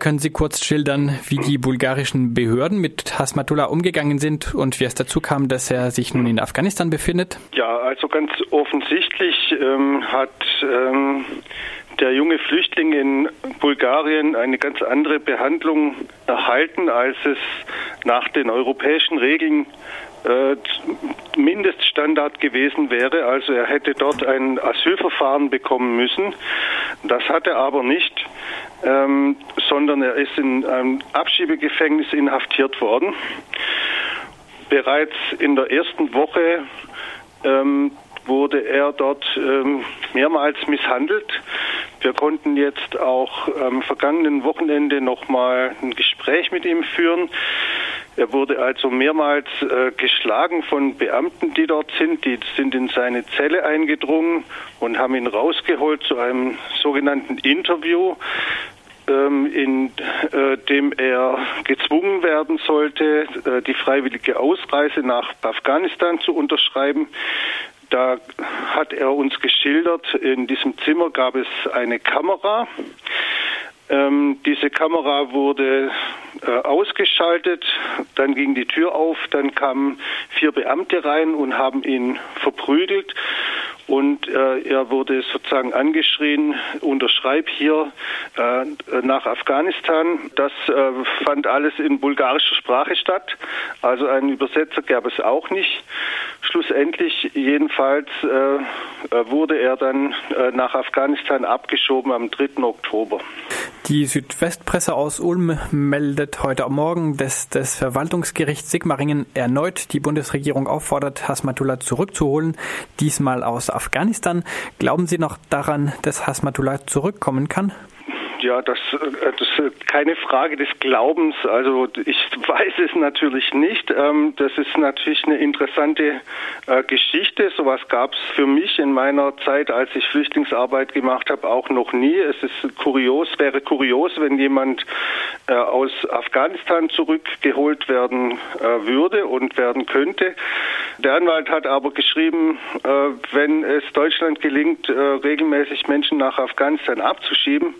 Können Sie kurz schildern, wie die bulgarischen Behörden mit Hasmatullah umgegangen sind und wie es dazu kam, dass er sich nun in Afghanistan befindet? Ja, also ganz offensichtlich ähm, hat ähm, der junge Flüchtling in Bulgarien eine ganz andere Behandlung erhalten, als es nach den europäischen Regeln äh, Mindeststandard gewesen wäre. Also er hätte dort ein Asylverfahren bekommen müssen. Das hat er aber nicht ähm, sondern er ist in einem Abschiebegefängnis inhaftiert worden. Bereits in der ersten Woche ähm, wurde er dort ähm, mehrmals misshandelt. Wir konnten jetzt auch am vergangenen Wochenende nochmal ein Gespräch mit ihm führen. Er wurde also mehrmals äh, geschlagen von Beamten, die dort sind. Die sind in seine Zelle eingedrungen und haben ihn rausgeholt zu einem sogenannten Interview in äh, dem er gezwungen werden sollte, äh, die freiwillige Ausreise nach Afghanistan zu unterschreiben. Da hat er uns geschildert, in diesem Zimmer gab es eine Kamera. Ähm, diese Kamera wurde äh, ausgeschaltet, dann ging die Tür auf, dann kamen vier Beamte rein und haben ihn verprügelt und äh, er wurde sozusagen angeschrien, unterschreib hier äh, nach Afghanistan. Das äh, fand alles in bulgarischer Sprache statt, also einen Übersetzer gab es auch nicht. Schlussendlich jedenfalls äh, äh, wurde er dann äh, nach Afghanistan abgeschoben am 3. Oktober. Die Südwestpresse aus Ulm meldet heute Morgen, dass das Verwaltungsgericht Sigmaringen erneut die Bundesregierung auffordert, Hasmatullah zurückzuholen, diesmal aus Afghanistan. Glauben Sie noch daran, dass Hasmatullah zurückkommen kann? Ja, das, äh, das ist keine Frage des Glaubens. Also ich weiß es natürlich nicht. Ähm, das ist natürlich eine interessante äh, Geschichte. Sowas gab es für mich in meiner Zeit, als ich Flüchtlingsarbeit gemacht habe, auch noch nie. Es ist kurios, wäre kurios, wenn jemand aus Afghanistan zurückgeholt werden würde und werden könnte. Der Anwalt hat aber geschrieben, wenn es Deutschland gelingt, regelmäßig Menschen nach Afghanistan abzuschieben,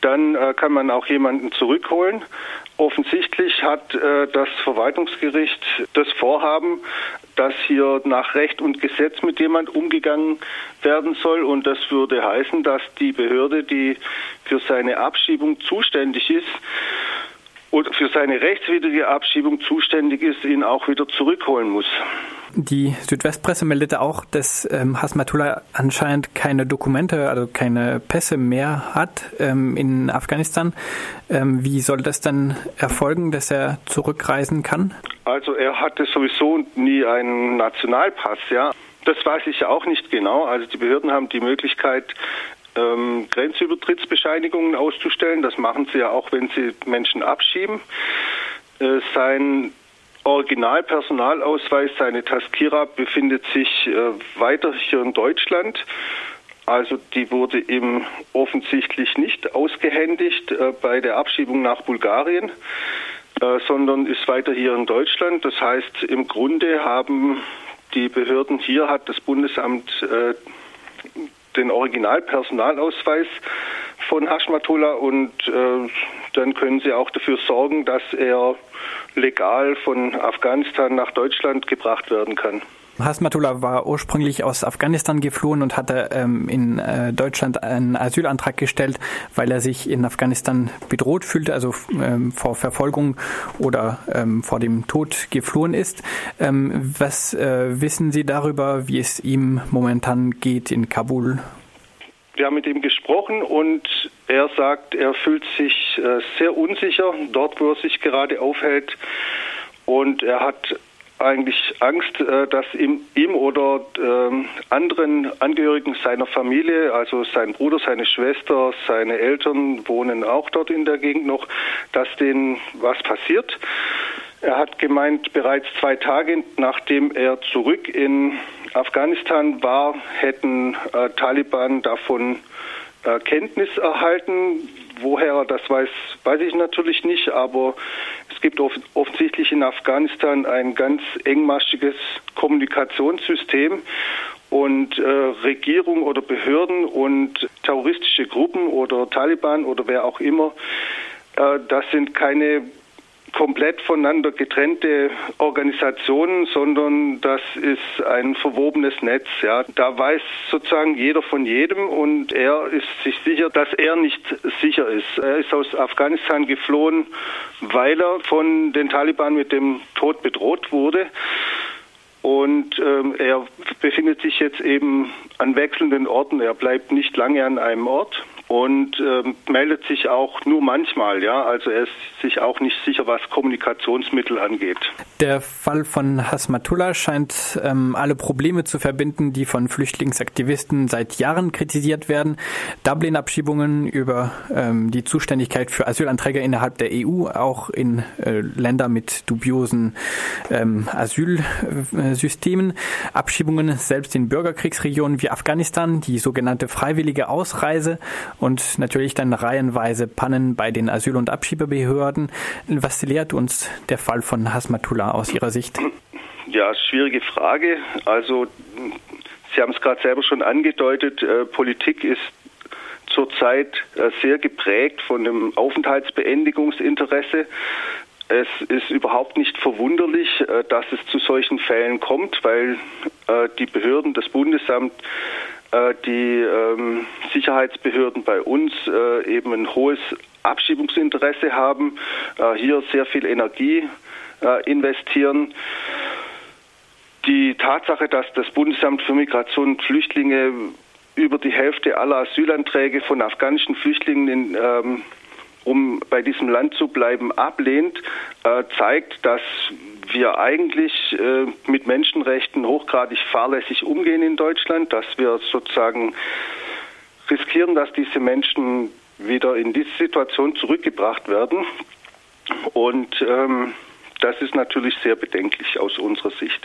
dann äh, kann man auch jemanden zurückholen. Offensichtlich hat äh, das Verwaltungsgericht das Vorhaben, dass hier nach Recht und Gesetz mit jemand umgegangen werden soll. Und das würde heißen, dass die Behörde, die für seine Abschiebung zuständig ist, und für seine rechtswidrige Abschiebung zuständig ist, ihn auch wieder zurückholen muss. Die Südwestpresse meldete auch, dass ähm, Hasmatullah anscheinend keine Dokumente, also keine Pässe mehr hat ähm, in Afghanistan. Ähm, wie soll das dann erfolgen, dass er zurückreisen kann? Also er hatte sowieso nie einen Nationalpass, ja. Das weiß ich auch nicht genau. Also die Behörden haben die Möglichkeit, ähm, Grenzübertrittsbescheinigungen auszustellen. Das machen sie ja auch, wenn sie Menschen abschieben. Äh, sein Originalpersonalausweis, seine Taskira, befindet sich äh, weiter hier in Deutschland. Also die wurde ihm offensichtlich nicht ausgehändigt äh, bei der Abschiebung nach Bulgarien, äh, sondern ist weiter hier in Deutschland. Das heißt, im Grunde haben die Behörden hier, hat das Bundesamt äh, den Originalpersonalausweis von Hashmatullah und äh, dann können sie auch dafür sorgen, dass er legal von Afghanistan nach Deutschland gebracht werden kann. Hasmatullah war ursprünglich aus Afghanistan geflohen und hatte ähm, in äh, Deutschland einen Asylantrag gestellt, weil er sich in Afghanistan bedroht fühlte, also ähm, vor Verfolgung oder ähm, vor dem Tod geflohen ist. Ähm, was äh, wissen Sie darüber, wie es ihm momentan geht in Kabul? Wir haben mit ihm gesprochen und er sagt, er fühlt sich äh, sehr unsicher dort, wo er sich gerade aufhält. Und er hat eigentlich Angst, äh, dass ihm, ihm oder äh, anderen Angehörigen seiner Familie, also sein Bruder, seine Schwester, seine Eltern wohnen auch dort in der Gegend noch, dass denen was passiert. Er hat gemeint, bereits zwei Tage nachdem er zurück in Afghanistan war, hätten äh, Taliban davon äh, Kenntnis erhalten. Woher er das weiß, weiß ich natürlich nicht, aber es gibt off offensichtlich in Afghanistan ein ganz engmaschiges Kommunikationssystem und äh, Regierung oder Behörden und terroristische Gruppen oder Taliban oder wer auch immer Äh, das sind keine komplett voneinander getrennte Organisationen, sondern das ist ein verwobenes Netz. Ja. Da weiß sozusagen jeder von jedem und er ist sich sicher, dass er nicht sicher ist. Er ist aus Afghanistan geflohen, weil er von den Taliban mit dem Tod bedroht wurde. Und ähm, er befindet sich jetzt eben an wechselnden Orten. Er bleibt nicht lange an einem Ort und ähm, meldet sich auch nur manchmal, ja. Also er ist sich auch nicht sicher, was Kommunikationsmittel angeht. Der Fall von Hasmatullah scheint ähm, alle Probleme zu verbinden, die von Flüchtlingsaktivisten seit Jahren kritisiert werden. Dublin-Abschiebungen über ähm, die Zuständigkeit für Asylanträge innerhalb der EU, auch in äh, Länder mit dubiosen ähm, Asylsystemen, Abschiebungen selbst in Bürgerkriegsregionen wie Afghanistan, die sogenannte freiwillige Ausreise und natürlich dann reihenweise Pannen bei den Asyl- und Abschiebebehörden. Was lehrt uns der Fall von Hasmatullah aus Ihrer Sicht? Ja, schwierige Frage. Also Sie haben es gerade selber schon angedeutet, äh, Politik ist zurzeit äh, sehr geprägt von dem Aufenthaltsbeendigungsinteresse. Es ist überhaupt nicht verwunderlich, äh, dass es zu solchen Fällen kommt, weil äh, die Behörden, das Bundesamt die ähm, Sicherheitsbehörden bei uns äh, eben ein hohes Abschiebungsinteresse haben, äh, hier sehr viel Energie investieren. Die Tatsache, dass das Bundesamt für Migration und Flüchtlinge über die Hälfte aller Asylanträge von afghanischen Flüchtlingen in, ähm, um bei diesem Land zu bleiben, ablehnt, äh, zeigt, dass wir eigentlich äh, mit Menschenrechten hochgradig fahrlässig umgehen in Deutschland, dass wir sozusagen riskieren, dass diese Menschen wieder in diese Situation zurückgebracht werden. Und ähm, das ist natürlich sehr bedenklich aus unserer Sicht.